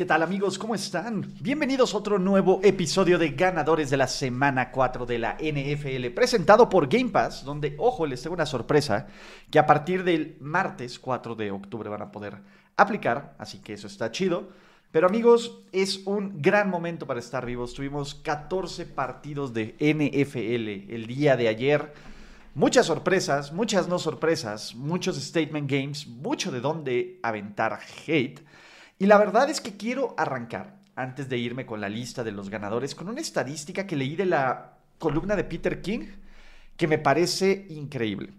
¿Qué tal amigos? ¿Cómo están? Bienvenidos a otro nuevo episodio de Ganadores de la Semana 4 de la NFL, presentado por Game Pass, donde, ojo, les tengo una sorpresa, que a partir del martes 4 de octubre van a poder aplicar, así que eso está chido. Pero amigos, es un gran momento para estar vivos. Tuvimos 14 partidos de NFL el día de ayer. Muchas sorpresas, muchas no sorpresas, muchos statement games, mucho de dónde aventar hate. Y la verdad es que quiero arrancar, antes de irme con la lista de los ganadores, con una estadística que leí de la columna de Peter King, que me parece increíble.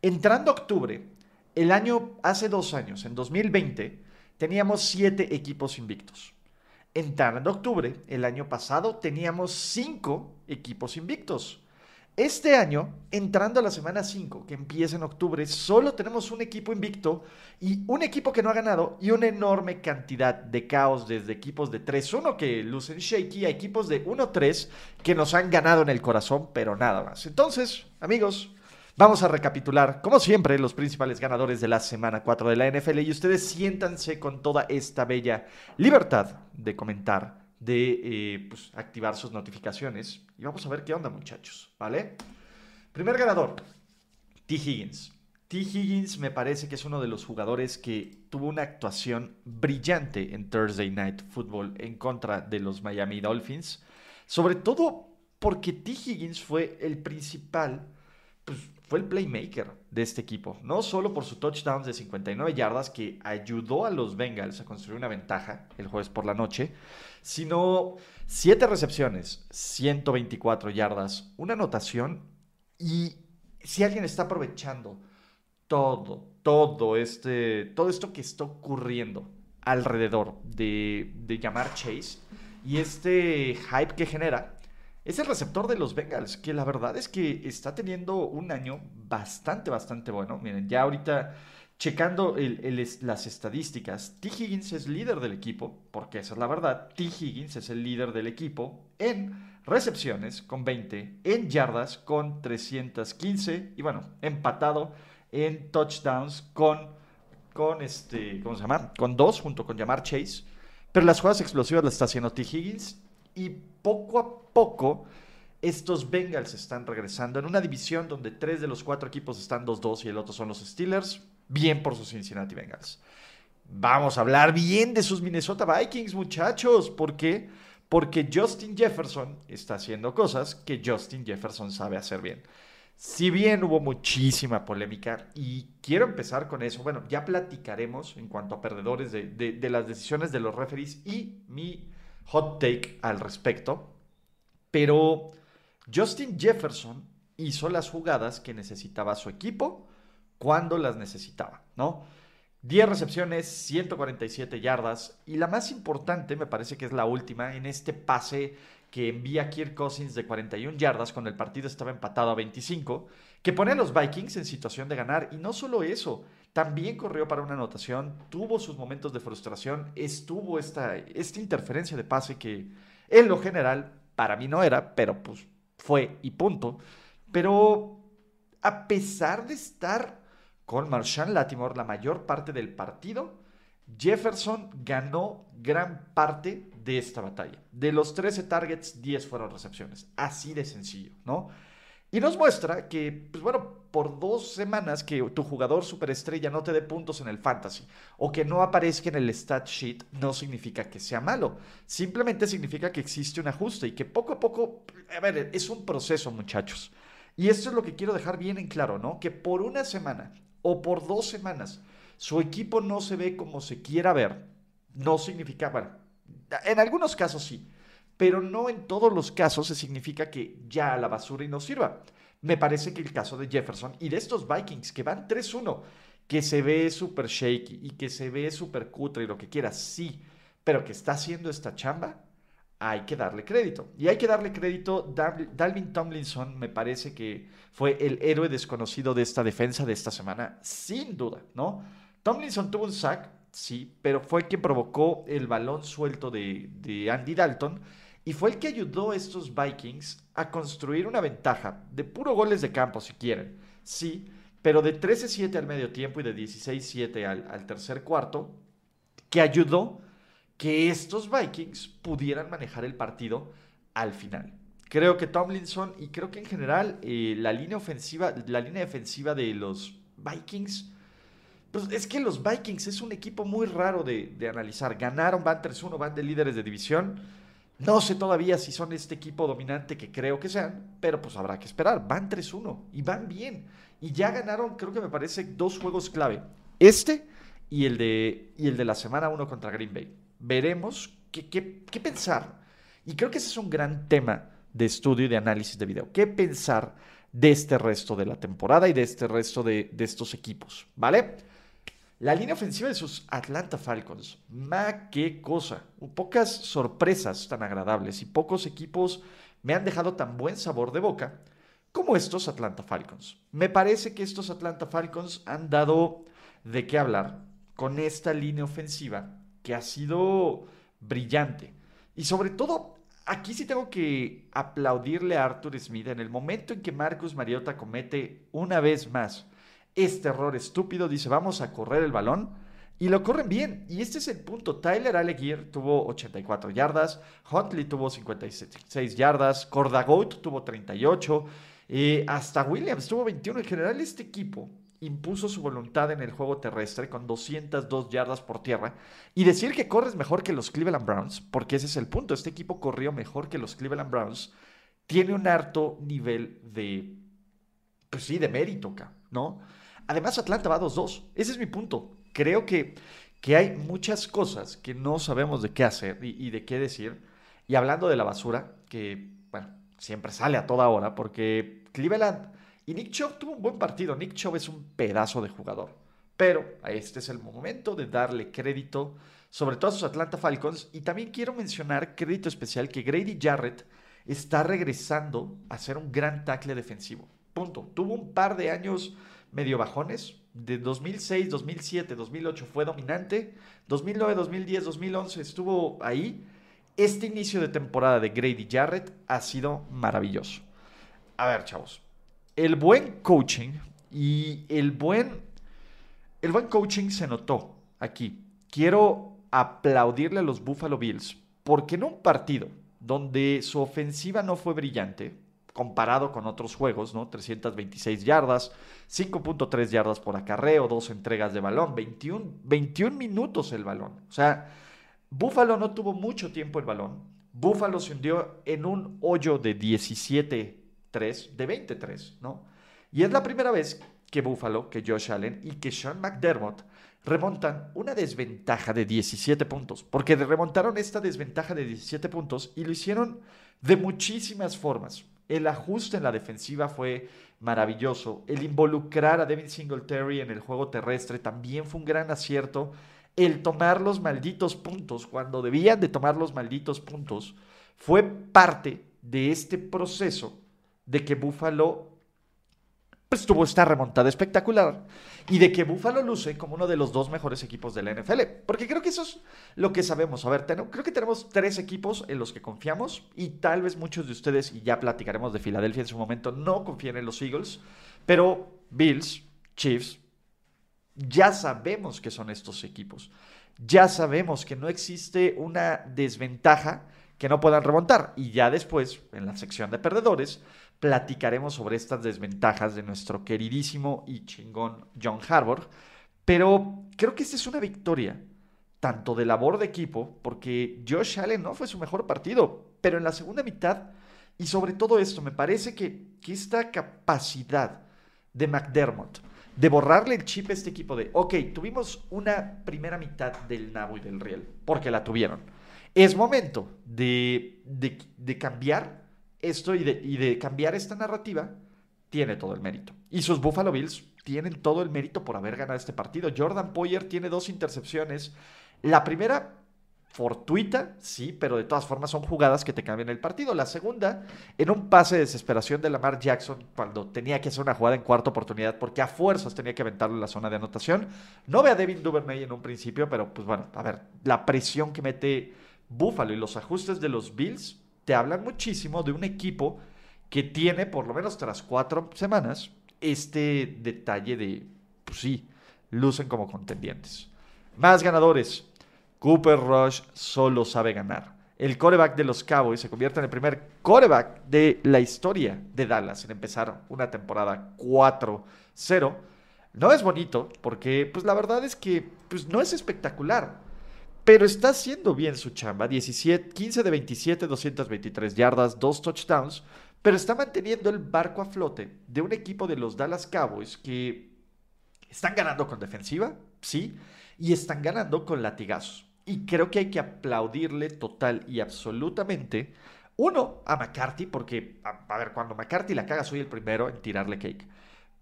Entrando octubre, el año, hace dos años, en 2020, teníamos siete equipos invictos. Entrando octubre, el año pasado, teníamos cinco equipos invictos. Este año, entrando a la semana 5, que empieza en octubre, solo tenemos un equipo invicto y un equipo que no ha ganado y una enorme cantidad de caos desde equipos de 3-1 que lucen shaky a equipos de 1-3 que nos han ganado en el corazón, pero nada más. Entonces, amigos, vamos a recapitular, como siempre, los principales ganadores de la semana 4 de la NFL y ustedes siéntanse con toda esta bella libertad de comentar de eh, pues, activar sus notificaciones. Y vamos a ver qué onda, muchachos, ¿vale? Primer ganador, T. Higgins. T. Higgins me parece que es uno de los jugadores que tuvo una actuación brillante en Thursday Night Football en contra de los Miami Dolphins. Sobre todo porque T. Higgins fue el principal, pues fue el playmaker de este equipo. No solo por su touchdown de 59 yardas que ayudó a los Bengals a construir una ventaja el jueves por la noche, sino 7 recepciones, 124 yardas, una anotación y si alguien está aprovechando todo, todo este, todo esto que está ocurriendo alrededor de, de llamar Chase y este hype que genera, es el receptor de los Bengals, que la verdad es que está teniendo un año bastante, bastante bueno. Miren, ya ahorita checando las estadísticas, T. Higgins es líder del equipo, porque esa es la verdad. T. Higgins es el líder del equipo en recepciones con 20, en yardas con 315 y bueno, empatado en touchdowns con, con este, ¿cómo se llama? Con dos junto con Jamar Chase. Pero las jugadas explosivas las está haciendo T. Higgins y poco a poco estos Bengals están regresando en una división donde tres de los cuatro equipos están 2-2 y el otro son los Steelers. Bien por sus Cincinnati Bengals. Vamos a hablar bien de sus Minnesota Vikings, muchachos. ¿Por qué? Porque Justin Jefferson está haciendo cosas que Justin Jefferson sabe hacer bien. Si bien hubo muchísima polémica, y quiero empezar con eso, bueno, ya platicaremos en cuanto a perdedores de, de las decisiones de los referees y mi hot take al respecto, pero Justin Jefferson hizo las jugadas que necesitaba su equipo cuando las necesitaba, ¿no? 10 recepciones, 147 yardas y la más importante me parece que es la última en este pase que envía Kirk Cousins de 41 yardas cuando el partido estaba empatado a 25, que pone a los Vikings en situación de ganar y no solo eso, también corrió para una anotación, tuvo sus momentos de frustración, estuvo esta, esta interferencia de pase que en lo general para mí no era, pero pues fue y punto. Pero a pesar de estar con Marshawn Latimore la mayor parte del partido, Jefferson ganó gran parte de esta batalla. De los 13 targets, 10 fueron recepciones. Así de sencillo, ¿no? Y nos muestra que, pues bueno, por dos semanas que tu jugador superestrella no te dé puntos en el fantasy o que no aparezca en el stat sheet no significa que sea malo. Simplemente significa que existe un ajuste y que poco a poco, a ver, es un proceso, muchachos. Y esto es lo que quiero dejar bien en claro, ¿no? Que por una semana o por dos semanas su equipo no se ve como se quiera ver, no significa, bueno, en algunos casos sí, pero no en todos los casos se significa que ya a la basura y no sirva. Me parece que el caso de Jefferson y de estos Vikings que van 3-1 que se ve súper shaky y que se ve súper cutre y lo que quieras, sí, pero que está haciendo esta chamba, hay que darle crédito. Y hay que darle crédito, Dalvin Tomlinson me parece que fue el héroe desconocido de esta defensa de esta semana, sin duda, ¿no? Tomlinson tuvo un sack, sí, pero fue quien provocó el balón suelto de Andy Dalton y fue el que ayudó a estos Vikings a construir una ventaja de puro goles de campo, si quieren, sí, pero de 13-7 al medio tiempo y de 16-7 al, al tercer cuarto, que ayudó que estos Vikings pudieran manejar el partido al final. Creo que Tomlinson y creo que en general eh, la línea ofensiva, la línea defensiva de los Vikings, pues es que los Vikings es un equipo muy raro de, de analizar. Ganaron, van 3-1, van de líderes de división. No sé todavía si son este equipo dominante que creo que sean, pero pues habrá que esperar. Van 3-1 y van bien. Y ya ganaron, creo que me parece, dos juegos clave. Este y el de, y el de la semana 1 contra Green Bay veremos qué, pensar. Y creo que ese es un gran tema de estudio y de análisis de video. ¿Qué pensar de este resto de la temporada y de este resto de, estos equipos? ¿Vale? La línea ofensiva de sus Atlanta Falcons. Ma, qué cosa. Pocas sorpresas tan agradables y pocos equipos me han dejado tan buen sabor de boca como estos Atlanta Falcons. Me parece que estos Atlanta Falcons han dado de qué hablar con esta línea ofensiva que ha sido brillante. Y sobre todo, aquí sí tengo que aplaudirle a Arthur Smith en el momento en que Marcus Mariota comete una vez más este error estúpido, dice, vamos a correr el balón. Y lo corren bien. Y este es el punto. Tyler Allegier tuvo 84 yardas. Huntley tuvo 56 yardas. Cordagout tuvo 38. Eh, hasta Williams tuvo 21. En general, este equipo impuso su voluntad en el juego terrestre con 202 yardas por tierra y decir que corres mejor que los Cleveland Browns, porque ese es el punto, este equipo corrió mejor que los Cleveland Browns, tiene un alto nivel de, pues sí, de mérito, ¿no? Además, Atlanta va 2-2, ese es mi punto. Creo que, que hay muchas cosas que no sabemos de qué hacer y, de qué decir. Y hablando de la basura, que, bueno, siempre sale a toda hora, porque Cleveland y Nick Chubb tuvo un buen partido. Nick Chubb es un pedazo de jugador. Pero este es el momento de darle crédito, sobre todo a sus Atlanta Falcons. Y también quiero mencionar crédito especial que Grady Jarrett está regresando a ser un gran tackle defensivo. Punto. Tuvo un par de años medio bajones. De 2006, 2007, 2008 fue dominante. 2009, 2010, 2011 estuvo ahí. Este inicio de temporada de Grady Jarrett ha sido maravilloso. A ver, chavos el buen coaching y el buen, el buen coaching se notó aquí. Quiero aplaudirle a los Buffalo Bills porque en un partido donde su ofensiva no fue brillante, comparado con otros juegos, ¿no? 326 yardas, 5.3 yardas por acarreo, dos entregas de balón, 21, 21 minutos el balón. O sea, Buffalo no tuvo mucho tiempo el balón. Buffalo se hundió en un hoyo de 17 de 23, ¿no? Y es la primera vez que Buffalo, que Josh Allen y que Sean McDermott remontan una desventaja de 17 puntos, porque remontaron esta desventaja de 17 puntos y lo hicieron de muchísimas formas. El ajuste en la defensiva fue maravilloso. El involucrar a Devin Singletary en el juego terrestre también fue un gran acierto. El tomar los malditos puntos cuando debían de tomar los malditos puntos fue parte de este proceso de que Buffalo pues, tuvo esta remontada espectacular y de que Buffalo luce como uno de los dos mejores equipos de la NFL. Porque creo que eso es lo que sabemos. A ver, creo que tenemos tres equipos en los que confiamos y tal vez muchos de ustedes, y ya platicaremos de Filadelfia en su momento, no confían en los Eagles, pero Bills, Chiefs, ya sabemos que son estos equipos. Ya sabemos que no existe una desventaja que no puedan remontar. Y ya después, en la sección de perdedores, platicaremos sobre estas desventajas de nuestro queridísimo y chingón John Harbour. Pero creo que esta es una victoria, tanto de labor de equipo, porque Josh Allen no fue su mejor partido, pero en la segunda mitad, y sobre todo esto, me parece que, que esta capacidad de McDermott de borrarle el chip a este equipo de, ok, tuvimos una primera mitad del nabo y del riel, porque la tuvieron. Es momento de, de, de cambiar esto y de, cambiar esta narrativa tiene todo el mérito. Y sus Buffalo Bills tienen todo el mérito por haber ganado este partido. Jordan Poyer tiene dos intercepciones. La primera fortuita, sí, pero de todas formas son jugadas que te cambian el partido. La segunda, en un pase de desesperación de Lamar Jackson, cuando tenía que hacer una jugada en cuarta oportunidad, porque a fuerzas tenía que aventarle la zona de anotación. No ve a Devin Duvernay en un principio, pero pues bueno, a ver, la presión que mete Buffalo y los ajustes de los Bills te hablan muchísimo de un equipo que tiene, por lo menos tras cuatro semanas, este detalle de, pues sí, lucen como contendientes. Más ganadores. Cooper Rush solo sabe ganar. El coreback de los Cowboys se convierte en el primer coreback de la historia de Dallas en empezar una temporada 4-0. No es bonito porque, pues la verdad es que pues, no es espectacular, pero está haciendo bien su chamba. 17, 15 de 27, 223 yardas, dos touchdowns, pero está manteniendo el barco a flote de un equipo de los Dallas Cowboys que están ganando con defensiva, sí, y están ganando con latigazos. Y creo que hay que aplaudirle total y absolutamente, uno, a McCarthy, porque, a, ver, cuando McCarthy la caga, soy el primero en tirarle cake.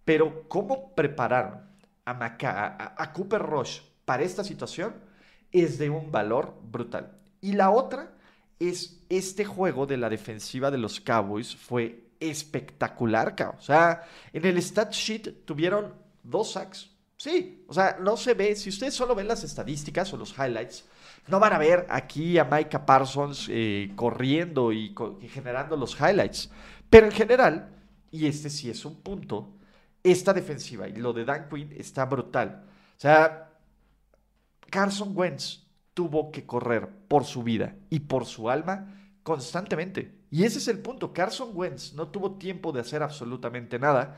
Pero, ¿cómo prepararon a, a, Cooper Rush para esta situación? Es de un valor brutal. Y la otra es este juego de la defensiva de los Cowboys fue espectacular, O sea, en el stat sheet tuvieron dos sacks. Sí, o sea, no se ve. Si ustedes solo ven las estadísticas o los highlights, no van a ver aquí a Micah Parsons eh, corriendo y, generando los highlights. Pero en general, y este sí es un punto, esta defensiva y lo de Dan Quinn está brutal. O sea, Carson Wentz tuvo que correr por su vida y por su alma constantemente. Y ese es el punto. Carson Wentz no tuvo tiempo de hacer absolutamente nada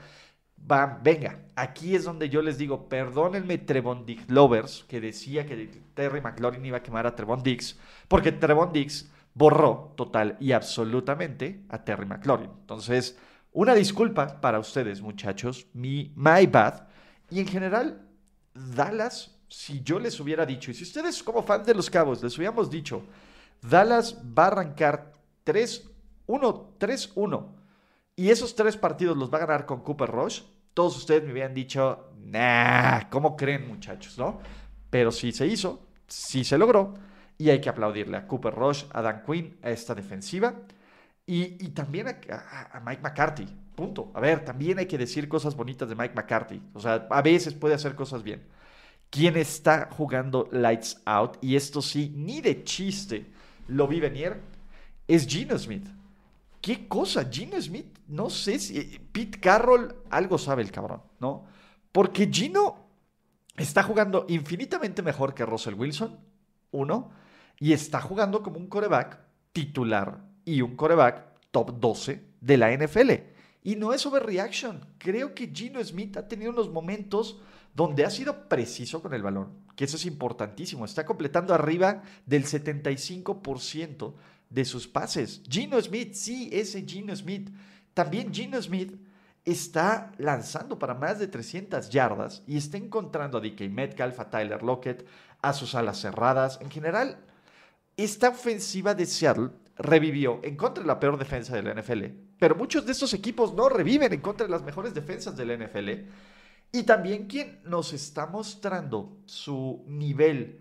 venga, aquí es donde yo les digo, perdónenme Trevon Diggs lovers, que decía que Terry McLaurin iba a quemar a Trevon Diggs, porque Trevon Diggs borró total y absolutamente a Terry McLaurin. Entonces, una disculpa para ustedes, muchachos, mi my bad. Y en general, Dallas, si yo les hubiera dicho, y si ustedes como fans de los Cabos les hubiéramos dicho, Dallas va a arrancar 3-1, 3-1 y esos tres partidos los va a ganar con Cooper Rush, todos ustedes me habían dicho, nah, ¿cómo creen muchachos? ¿No? Pero sí se hizo, sí se logró, y hay que aplaudirle a Cooper Rush, a Dan Quinn, a esta defensiva, y, también a, Mike McCarthy, punto. A ver, también hay que decir cosas bonitas de Mike McCarthy, o sea, a veces puede hacer cosas bien. ¿Quién está jugando Lights Out, y esto sí, ni de chiste lo vi venir, es Gino Smith. ¿Qué cosa? Gino Smith, no sé si. Eh, Pete Carroll, algo sabe el cabrón, ¿no? Porque Gino está jugando infinitamente mejor que Russell Wilson, uno, y está jugando como un coreback titular y un coreback top 12 de la NFL. Y no es overreaction. Creo que Gino Smith ha tenido unos momentos donde ha sido preciso con el balón, que eso es importantísimo. Está completando arriba del 75% de sus pases. Gino Smith, sí, ese Gino Smith. También Gino Smith está lanzando para más de 300 yardas y está encontrando a DK Metcalf, a Tyler Lockett, a sus alas cerradas. En general, esta ofensiva de Seattle revivió en contra de la peor defensa de la NFL. Pero muchos de estos equipos no reviven en contra de las mejores defensas de la NFL. Y también quien nos está mostrando su nivel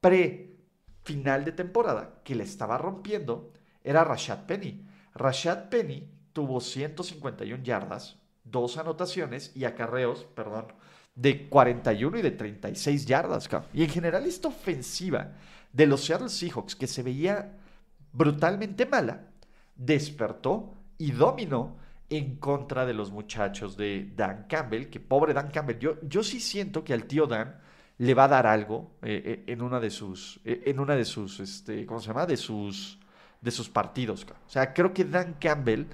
pre final de temporada que le estaba rompiendo era Rashad Penny. Rashad Penny tuvo 151 yardas, dos anotaciones y acarreos, perdón, de 41 y de 36 yardas. Y en general esta ofensiva de los Seattle Seahawks, que se veía brutalmente mala, despertó y dominó en contra de los muchachos de Dan Campbell, que pobre Dan Campbell, yo, yo sí siento que al tío Dan le va a dar algo eh, eh, en una de sus, eh, en una de sus, este, ¿cómo se llama? De sus, de sus partidos. O sea, creo que Dan Campbell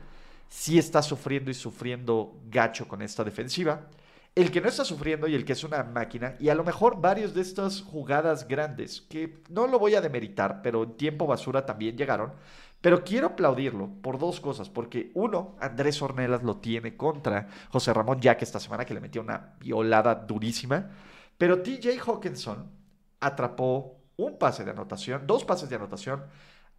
sí está sufriendo y sufriendo gacho con esta defensiva. El que no está sufriendo y el que es una máquina, y a lo mejor varios de estas jugadas grandes, que no lo voy a demeritar, pero en tiempo basura también llegaron, pero quiero aplaudirlo por dos cosas, porque uno, Andrés Ornelas lo tiene contra José Ramón Jack esta semana que le metió una violada durísima. Pero TJ Hawkinson atrapó un pase de anotación, dos pases de anotación,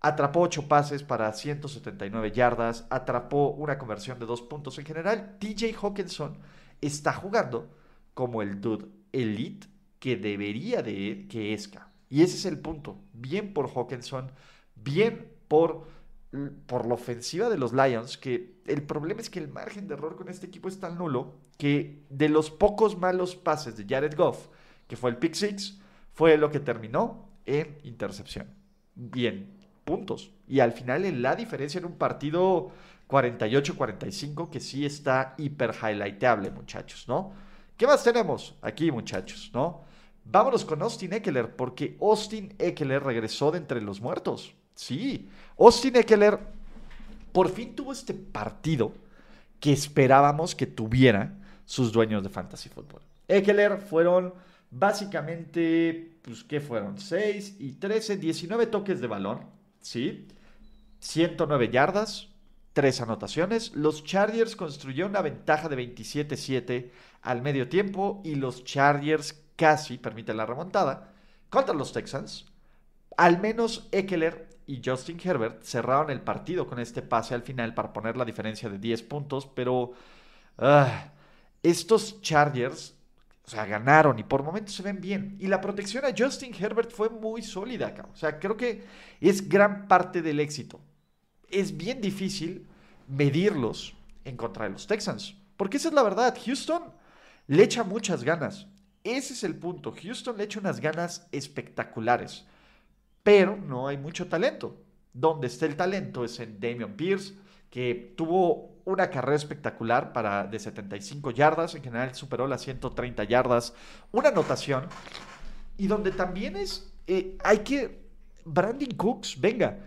Atrapó 8 pases para 179 yardas, atrapó una conversión de 2 puntos. En general, TJ Hawkinson está jugando como el dude elite que debería de que esca. Y ese es el punto. Bien por Hawkinson, bien por, por la ofensiva de los Lions, que el problema es que el margen de error con este equipo es tan nulo que de los pocos malos pases de Jared Goff, que fue el pick six, fue lo que terminó en intercepción. Bien, puntos. Y al final la diferencia en un partido 48-45 que sí está hiper highlightable, muchachos, ¿no? ¿Qué más tenemos aquí, muchachos, no? Vámonos con Austin Eckler, porque Austin Eckler regresó de entre los muertos. Sí, Austin Eckler por fin tuvo este partido que esperábamos que tuviera sus dueños de Fantasy Football. Eckler fueron básicamente, pues, ¿qué fueron? 6 y 13, 19 toques de balón, ¿sí? 109 yardas, 3 anotaciones. Los Chargers construyeron una ventaja de 27-7 al medio tiempo y los Chargers casi permiten la remontada contra los Texans. Al menos Eckler y Justin Herbert cerraron el partido con este pase al final para poner la diferencia de 10 puntos, pero ah, estos Chargers o sea, ganaron y por momentos se ven bien. Y la protección a Justin Herbert fue muy sólida acá. O sea, creo que es gran parte del éxito. Es bien difícil medirlos en contra de los Texans. Porque esa es la verdad. Houston le echa muchas ganas. Ese es el punto. Houston le echa unas ganas espectaculares. Pero no hay mucho talento. Donde está el talento es en Damian Pierce, que tuvo una carrera espectacular para de 75 yardas, en general superó las 130 yardas, una anotación, y donde también es, eh, hay que, Brandon Cooks, venga,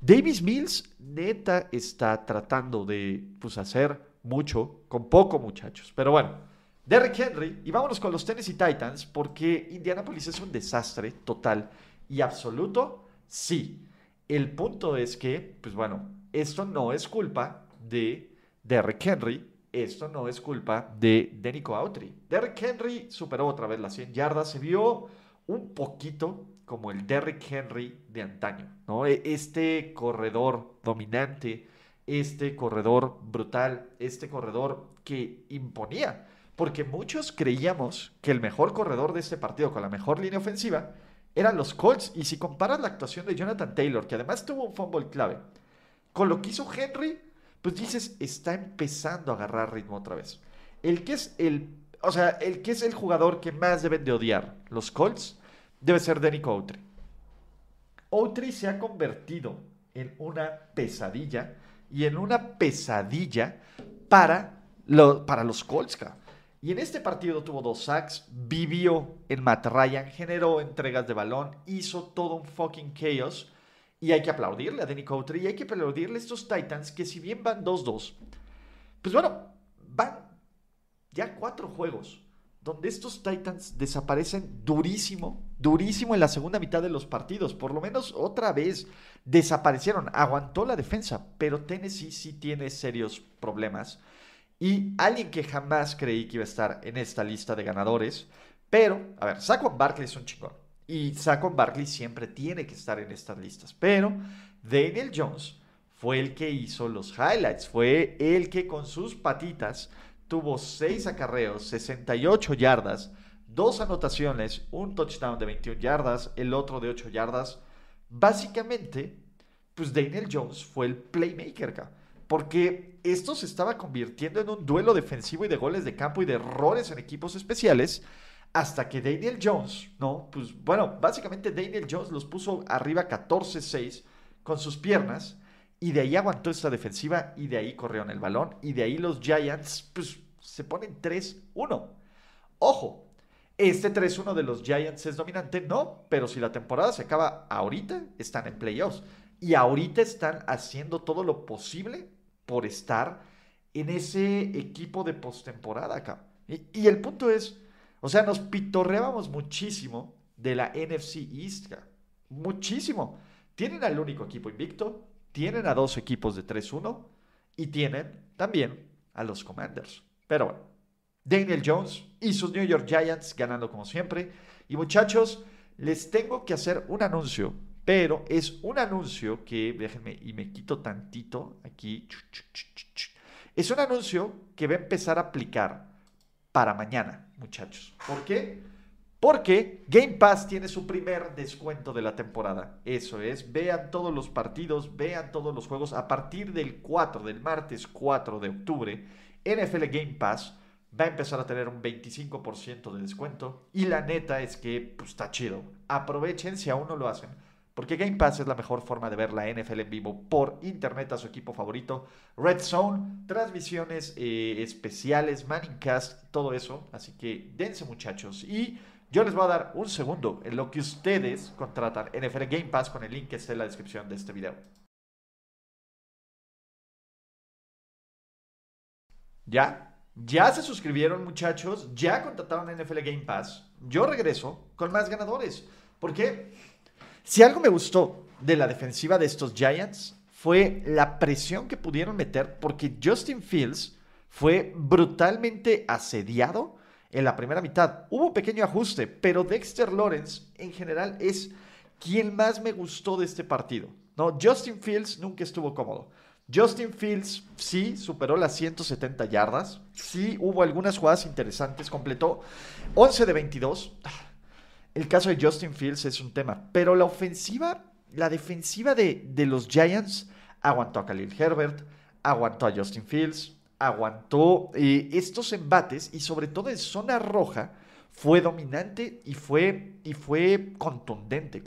Davis Mills neta está tratando de pues, hacer mucho con poco muchachos, pero bueno, Derrick Henry, y vámonos con los Tennessee Titans, porque Indianapolis es un desastre total y absoluto, sí. El punto es que, pues bueno, esto no es culpa de Derrick Henry, esto no es culpa de Denico Autry. Derrick Henry superó otra vez las 100 yardas, se vio un poquito como el Derrick Henry de antaño, ¿no? E, este corredor dominante, este corredor brutal, este corredor que imponía, porque muchos creíamos que el mejor corredor de este partido con la mejor línea ofensiva eran los Colts, y si comparas la actuación de Jonathan Taylor, que además tuvo un fumble clave, con lo que hizo Henry, pues dices, está empezando a agarrar ritmo otra vez. El que es el, o sea, el que es el jugador que más deben de odiar los Colts debe ser Denico Outry. Outry se ha convertido en una pesadilla y en una pesadilla para, para los Colts. Y en este partido tuvo dos sacks, vivió en Matt Ryan, generó entregas de balón, hizo todo un fucking chaos y hay que aplaudirle a Danny Coutre y hay que aplaudirle a estos Titans que si bien van 2-2, pues bueno, van ya cuatro juegos donde estos Titans desaparecen durísimo, durísimo en la segunda mitad de los partidos. Por lo menos otra vez desaparecieron. Aguantó la defensa, pero Tennessee sí tiene serios problemas. Y alguien que jamás creí que iba a estar en esta lista de ganadores. Pero, a ver, Saquon Barkley es un chingón. Y Saquon Barkley siempre tiene que estar en estas listas. Pero Daniel Jones fue el que hizo los highlights. Fue el que con sus patitas tuvo 6 acarreos, 68 yardas, dos anotaciones, un touchdown de 21 yardas, el otro de 8 yardas. Básicamente, pues Daniel Jones fue el playmaker acá. Porque esto se estaba convirtiendo en un duelo defensivo y de goles de campo y de errores en equipos especiales hasta que Daniel Jones, ¿no? Pues bueno, básicamente Daniel Jones los puso arriba 14-6 con sus piernas y de ahí aguantó esta defensiva y de ahí corrieron el balón y de ahí los Giants pues se ponen 3-1. Ojo, este 3-1 de los Giants es dominante, no, pero si la temporada se acaba ahorita, están en playoffs y ahorita están haciendo todo lo posible por estar en ese equipo de postemporada acá. Y, y el punto es, o sea, nos pitorreábamos muchísimo de la NFC East. Muchísimo. Tienen al único equipo invicto, tienen a dos equipos de 3-1 y tienen también a los Commanders. Pero bueno, Daniel Jones y sus New York Giants ganando como siempre. Y muchachos, les tengo que hacer un anuncio pero es un anuncio que, déjenme, y me quito tantito aquí. Es un anuncio que va a empezar a aplicar para mañana, muchachos. ¿Por qué? Porque Game Pass tiene su primer descuento de la temporada. Eso es, vean todos los partidos, vean todos los juegos a partir del 4, del martes 4 de octubre. NFL Game Pass va a empezar a tener un 25% de descuento. Y la neta es que pues, está chido. Aprovechen si aún no lo hacen porque Game Pass es la mejor forma de ver la NFL en vivo por internet a su equipo favorito. Red Zone, transmisiones eh, especiales, Manningcast, todo eso. Así que dense muchachos. Y yo les voy a dar un segundo en lo que ustedes contratan NFL Game Pass con el link que está en la descripción de este video. ¿Ya? ¿Ya se suscribieron muchachos? ¿Ya contrataron NFL Game Pass? Yo regreso con más ganadores. ¿Por qué? Si algo me gustó de la defensiva de estos Giants fue la presión que pudieron meter porque Justin Fields fue brutalmente asediado en la primera mitad. Hubo un pequeño ajuste, pero Dexter Lawrence en general es quien más me gustó de este partido. No, Justin Fields nunca estuvo cómodo. Justin Fields sí superó las 170 yardas, sí hubo algunas jugadas interesantes, completó 11 de 22. El caso de Justin Fields es un tema, pero la ofensiva, la defensiva de, los Giants aguantó a Khalil Herbert, aguantó a Justin Fields, aguantó eh, estos embates y sobre todo en zona roja fue dominante y fue, y fue contundente.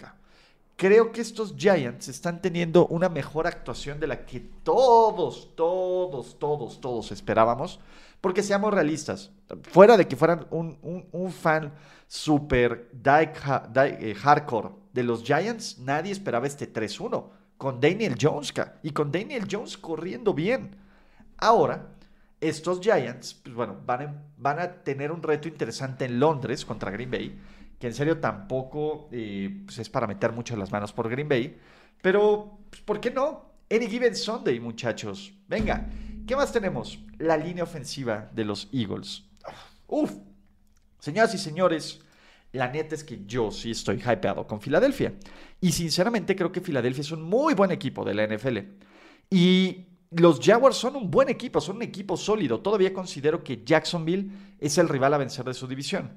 Creo que estos Giants están teniendo una mejor actuación de la que todos, todos, todos, todos esperábamos. Porque seamos realistas, fuera de que fueran un, fan super eh, hardcore de los Giants, nadie esperaba este 3-1 con Daniel Jones y con Daniel Jones corriendo bien. Ahora, estos Giants, pues bueno, van, a tener un reto interesante en Londres contra Green Bay, que en serio tampoco eh, pues es para meter mucho las manos por Green Bay, pero pues, ¿por qué no? Any Given Sunday, muchachos. Venga, ¿Qué más tenemos? La línea ofensiva de los Eagles. Uf, señoras y señores, la neta es que yo sí estoy hypeado con Filadelfia. Y sinceramente creo que Filadelfia es un muy buen equipo de la NFL. Y los Jaguars son un buen equipo, son un equipo sólido. Todavía considero que Jacksonville es el rival a vencer de su división.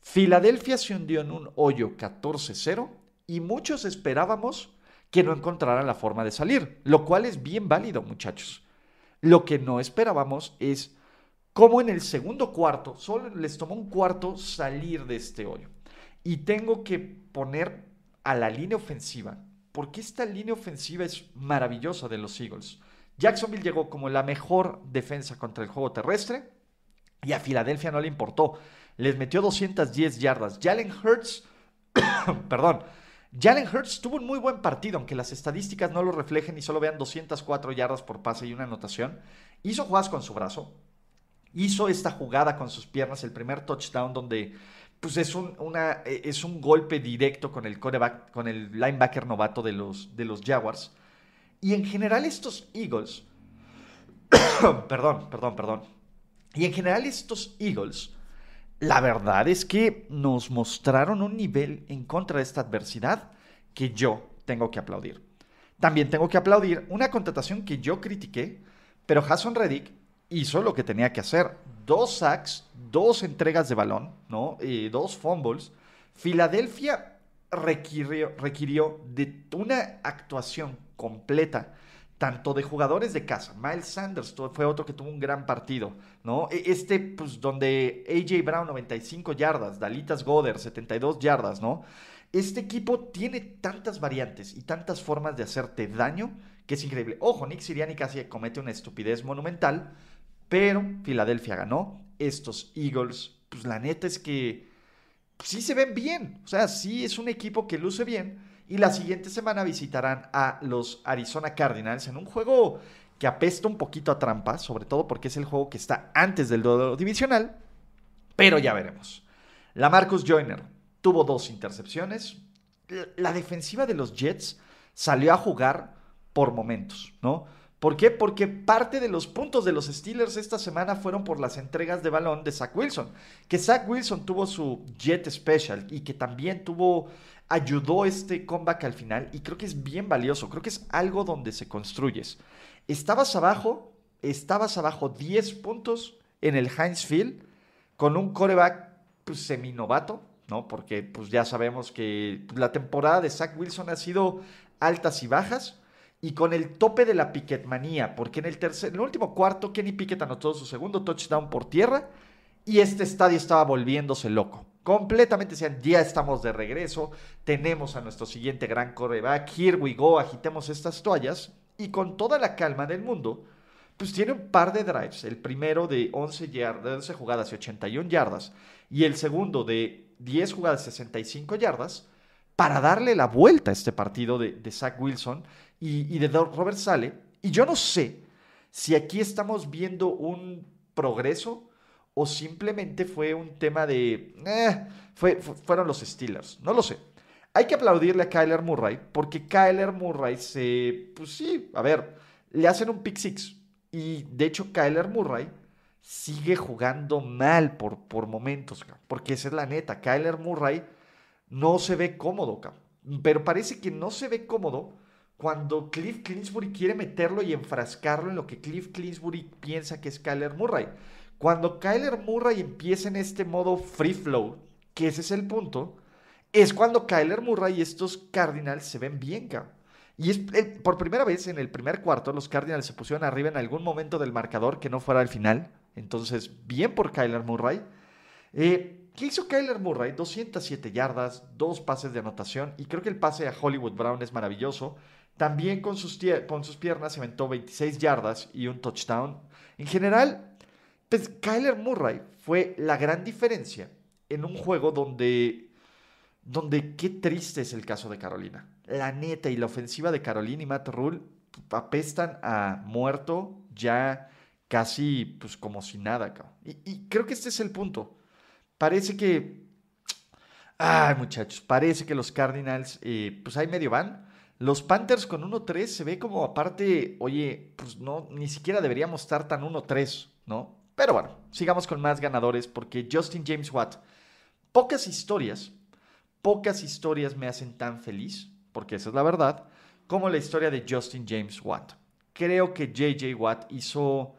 Filadelfia se hundió en un hoyo 14-0 y muchos esperábamos que no encontraran la forma de salir, lo cual es bien válido, muchachos. Lo que no esperábamos es cómo en el segundo cuarto, solo les tomó un cuarto salir de este hoyo. Y tengo que poner a la línea ofensiva, porque esta línea ofensiva es maravillosa de los Eagles. Jacksonville llegó como la mejor defensa contra el juego terrestre y a Filadelfia no le importó. Les metió 210 yardas. Jalen Hurts, perdón, Jalen Hurts tuvo un muy buen partido, aunque las estadísticas no lo reflejen y solo vean 204 yardas por pase y una anotación. Hizo jugadas con su brazo, hizo esta jugada con sus piernas, el primer touchdown donde pues es un, un golpe directo con el linebacker novato de los Jaguars. Y en general estos Eagles, perdón, perdón, perdón. Y en general estos Eagles la verdad es que nos mostraron un nivel en contra de esta adversidad que yo tengo que aplaudir. También tengo que aplaudir una contratación que yo critiqué, pero Hassan Reddick hizo lo que tenía que hacer. Dos sacks, dos entregas de balón, ¿no? Eh, dos fumbles. Filadelfia requirió, requirió de una actuación completa tanto de jugadores de casa. Miles Sanders fue otro que tuvo un gran partido, ¿no? E, este, pues, donde AJ Brown 95 yardas, Dalitas Goder 72 yardas, ¿no? Este equipo tiene tantas variantes y tantas formas de hacerte daño que es increíble. Ojo, Nick Siriani casi comete una estupidez monumental, pero Filadelfia ganó. Estos Eagles, pues la neta es que sí se ven bien. O sea, sí es un equipo que luce bien y la siguiente semana visitarán a los Arizona Cardinals en un juego que apesta un poquito a trampa, sobre todo porque es el juego que está antes del duelo divisional, pero ya veremos. La Marcus Joyner tuvo dos intercepciones. La defensiva de los Jets salió a jugar por momentos, ¿no? ¿Por qué? Porque parte de los puntos de los Steelers esta semana fueron por las entregas de balón de Zach Wilson. Que Zach Wilson tuvo su jet special y que también tuvo, ayudó este comeback al final y creo que es bien valioso. Creo que es algo donde se construyes. Estabas abajo, estabas abajo 10 puntos en el Heinz Field con un coreback pues, seminovato, ¿no? Porque pues ya sabemos que la temporada de Zach Wilson ha sido altas y bajas y con el tope de la Piquetmanía, porque en el, tercer, en el último cuarto Kenny Piquet anotó su segundo touchdown por tierra y este estadio estaba volviéndose loco. Completamente decían, ya estamos de regreso, tenemos a nuestro siguiente gran coreback, here we go, agitemos estas toallas y con toda la calma del mundo, pues tiene un par de drives, el primero de 11, yardas, 11 jugadas y 81 yardas y el segundo de 10 jugadas y 65 yardas, para darle la vuelta a este partido de, Zach Wilson y, de Robert Sale. Y yo no sé si aquí estamos viendo un progreso o simplemente fue un tema de... Eh, fue, fueron los Steelers. No lo sé. Hay que aplaudirle a Kyler Murray porque Kyler Murray se... Pues sí, a ver, le hacen un pick six. Y de hecho Kyler Murray sigue jugando mal por, por momentos, porque esa es la neta. Kyler Murray no se ve cómodo, pero parece que no se ve cómodo cuando Cliff Clinsbury quiere meterlo y enfrascarlo en lo que Cliff Clinsbury piensa que es Kyler Murray. Cuando Kyler Murray empieza en este modo free flow, que ese es el punto, es cuando Kyler Murray y estos Cardinals se ven bien, cabrón. Y es por primera vez en el primer cuarto, los Cardinals se pusieron arriba en algún momento del marcador que no fuera al final. Entonces, bien por Kyler Murray. Eh, ¿Qué hizo Kyler Murray? 207 yardas, dos pases de anotación y creo que el pase a Hollywood Brown es maravilloso. También con sus, con sus piernas se aventó 26 yardas y un touchdown. En general, pues Kyler Murray fue la gran diferencia en un juego donde, donde qué triste es el caso de Carolina. La neta y la ofensiva de Carolina y Matt Rule apestan a muerto ya casi pues como si nada. Y creo que este es el punto. Parece que... Ay muchachos, parece que los Cardinals eh, pues ahí medio van los Panthers con 1-3 se ve como aparte, oye, pues no, ni siquiera deberíamos estar tan 1-3, ¿no? Pero bueno, sigamos con más ganadores porque Justin James Watt, pocas historias, pocas historias me hacen tan feliz, porque esa es la verdad, como la historia de Justin James Watt. Creo que JJ Watt hizo,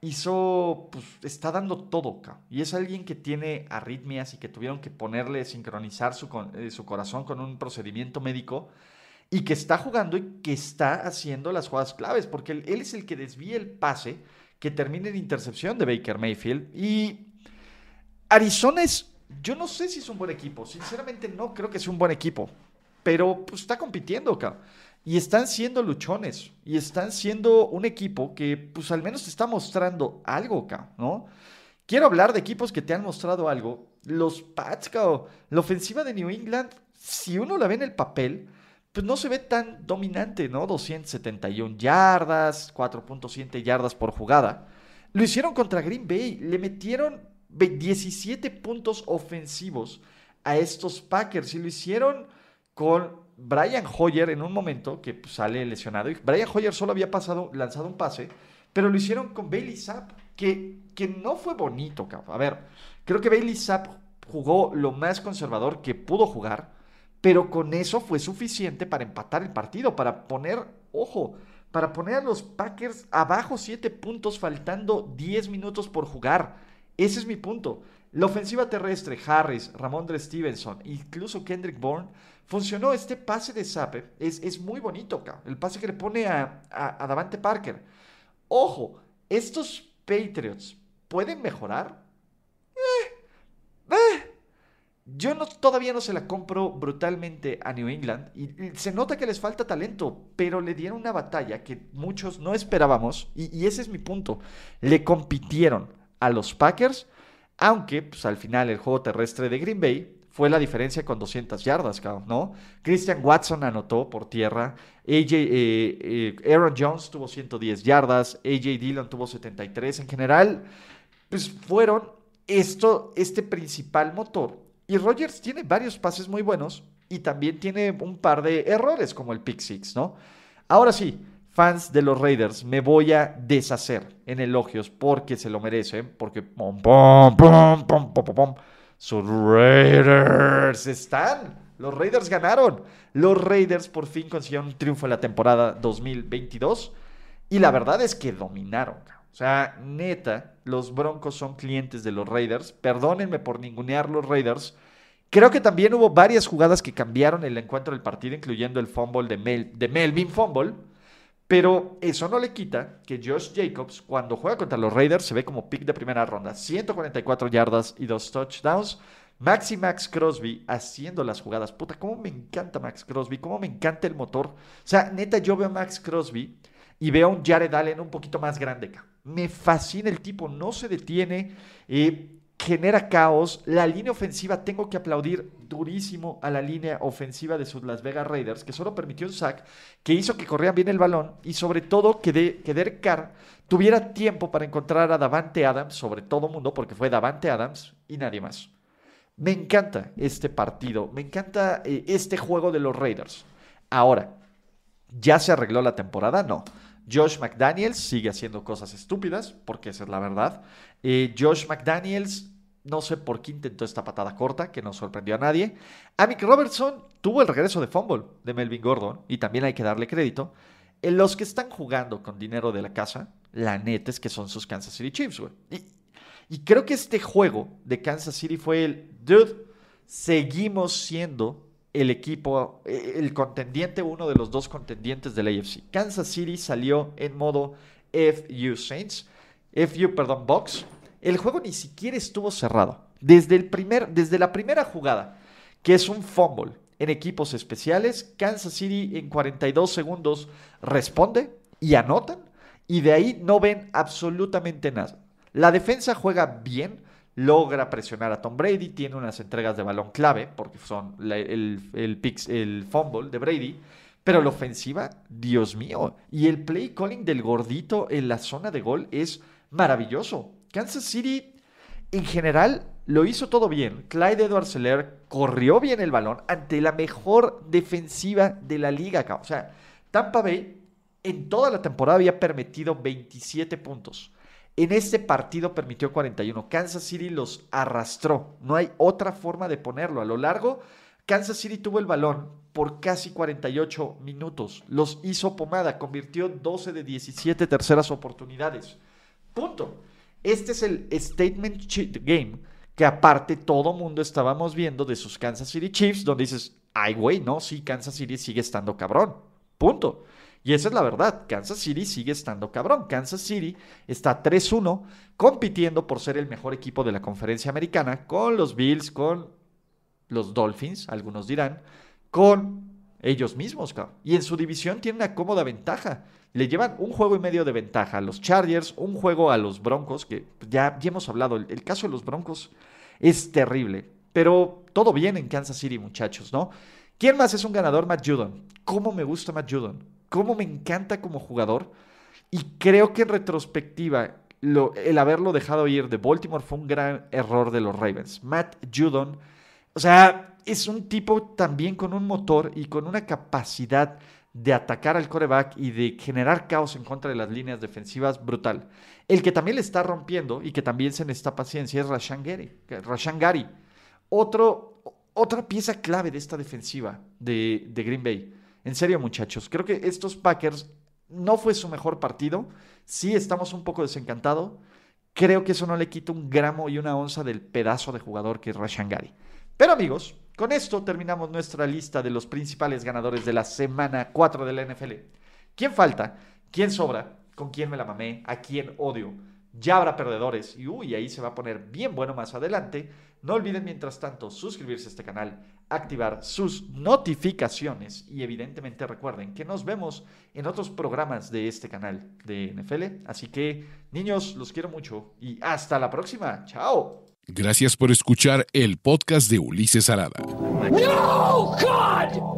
hizo, pues está dando todo, y es alguien que tiene arritmias y que tuvieron que ponerle, sincronizar su, eh, su corazón con un procedimiento médico y que está jugando y que está haciendo las jugadas claves, porque él, es el que desvía el pase que termina en intercepción de Baker Mayfield. Y Arizona es, yo no sé si es un buen equipo, sinceramente no creo que sea un buen equipo, pero pues, está compitiendo, acá Y están siendo luchones, y están siendo un equipo que pues al menos te está mostrando algo, ¿no? Quiero hablar de equipos que te han mostrado algo. Los Pats, la ofensiva de New England, si uno la ve en el papel, pues no se ve tan dominante, ¿no? 271 yardas, 4.7 yardas por jugada. Lo hicieron contra Green Bay, le metieron 17 puntos ofensivos a estos Packers y lo hicieron con Brian Hoyer en un momento que pues, sale lesionado. Y Brian Hoyer solo había pasado, lanzado un pase, pero lo hicieron con Bailey Zapp, que, que no fue bonito. A ver, creo que Bailey Zapp jugó lo más conservador que pudo jugar pero con eso fue suficiente para empatar el partido, para poner, ojo, para poner a los Packers abajo 7 puntos faltando 10 minutos por jugar. Ese es mi punto. La ofensiva terrestre, Harris, Ramondre Stevenson, incluso Kendrick Bourne, funcionó. Este pase de Zappe es, es muy bonito, el pase que le pone a, a, Davante Parker. Ojo, estos Patriots pueden mejorar. Eh, eh, yo todavía no se la compro brutalmente a New England y, se nota que les falta talento, pero le dieron una batalla que muchos no esperábamos y, ese es mi punto. Le compitieron a los Packers, aunque pues, al final el juego terrestre de Green Bay fue la diferencia con 200 yardas, ¿no? Christian Watson anotó por tierra, AJ, eh, eh, Aaron Jones tuvo 110 yardas, AJ Dillon tuvo 73. En general, pues fueron esto, este principal motor y Rogers tiene varios pases muy buenos y también tiene un par de errores como el pick six, ¿no? Ahora sí, fans de los Raiders, me voy a deshacer en elogios porque se lo merecen, porque pom, pom, pom, pom, pom, pom, sus Raiders están. Los Raiders ganaron. Los Raiders por fin consiguieron un triunfo en la temporada 2022 y la verdad es que dominaron. O sea, neta, los Broncos son clientes de los Raiders. Perdónenme por ningunear los Raiders. Creo que también hubo varias jugadas que cambiaron el encuentro del partido, incluyendo el fumble de, de Melvin Fumble. Pero eso no le quita que Josh Jacobs, cuando juega contra los Raiders, se ve como pick de primera ronda. 144 yardas y dos touchdowns. Max y Max Crosby haciendo las jugadas. Puta, cómo me encanta Max Crosby, cómo me encanta el motor. O sea, neta, yo veo a Max Crosby y veo a un Jared Allen un poquito más grande. Me fascina el tipo, no se detiene. Eh, genera caos. La línea ofensiva, tengo que aplaudir durísimo a la línea ofensiva de sus Las Vegas Raiders, que solo permitió un sack, que hizo que corrieran bien el balón y sobre todo que, de, Derek Carr tuviera tiempo para encontrar a Davante Adams, sobre todo mundo, porque fue Davante Adams y nadie más. Me encanta este partido, me encanta eh, este juego de los Raiders. Ahora, ¿ya se arregló la temporada? No. Josh McDaniels sigue haciendo cosas estúpidas, porque esa es la verdad. Eh, Josh McDaniels, no sé por qué intentó esta patada corta, que no sorprendió a nadie. Amick Robertson tuvo el regreso de fumble de Melvin Gordon, y también hay que darle crédito. En los que están jugando con dinero de la casa, la neta es que son sus Kansas City Chiefs, güey. Y, y creo que este juego de Kansas City fue el, dude, seguimos siendo el equipo, eh, el contendiente, uno de los dos contendientes del AFC. Kansas City salió en modo FU Saints, FU, perdón, Box. El juego ni siquiera estuvo cerrado. Desde, el primer, desde la primera jugada, que es un fumble en equipos especiales, Kansas City en 42 segundos responde y anotan, y de ahí no ven absolutamente nada. La defensa juega bien, logra presionar a Tom Brady, tiene unas entregas de balón clave, porque son el, el, fumble de Brady, pero la ofensiva, Dios mío, y el play calling del gordito en la zona de gol es maravilloso. Kansas City, en general, lo hizo todo bien. Clyde Edwards Seller corrió bien el balón ante la mejor defensiva de la liga. O sea, Tampa Bay en toda la temporada había permitido 27 puntos. En este partido permitió 41. Kansas City los arrastró. No hay otra forma de ponerlo. A lo largo, Kansas City tuvo el balón por casi 48 minutos. Los hizo pomada. Convirtió 12 de 17 terceras oportunidades. Punto. Este es el statement game que aparte todo mundo estábamos viendo de sus Kansas City Chiefs, donde dices, ay güey, no, sí, Kansas City sigue estando cabrón. Punto. Y esa es la verdad, Kansas City sigue estando cabrón. Kansas City está 3-1 compitiendo por ser el mejor equipo de la conferencia americana con los Bills, con los Dolphins, algunos dirán, con ellos mismos. Y en su división tiene una cómoda ventaja. Le llevan un juego y medio de ventaja a los Chargers, un juego a los Broncos, que ya, ya hemos hablado, el, caso de los Broncos es terrible. Pero todo bien en Kansas City, muchachos, ¿no? ¿Quién más es un ganador? Matt Judon. ¿Cómo me gusta Matt Judon? Cómo me encanta como jugador. Y creo que en retrospectiva, el haberlo dejado ir de Baltimore fue un gran error de los Ravens. Matt Judon, o sea, es un tipo también con un motor y con una capacidad de atacar al coreback y de generar caos en contra de las líneas defensivas brutal. El que también le está rompiendo y que también se necesita paciencia es Rashan Gary. Rashan Gary. Otro, otra pieza clave de esta defensiva de, de Green Bay. En serio, muchachos, creo que estos Packers no fue su mejor partido. Sí, estamos un poco desencantados. Creo que eso no le quita un gramo y una onza del pedazo de jugador que es Rashan Gary. Pero amigos, con esto terminamos nuestra lista de los principales ganadores de la semana 4 de la NFL. ¿Quién falta? ¿Quién sobra? ¿Con quién me la mamé? ¿A quién odio? Ya habrá perdedores y uy, ahí se va a poner bien bueno más adelante. No olviden mientras tanto suscribirse a este canal, activar sus notificaciones y evidentemente recuerden que nos vemos en otros programas de este canal de NFL. Así que niños, los quiero mucho y hasta la próxima. Chao. Gracias por escuchar el podcast de Ulises Arada. No, God!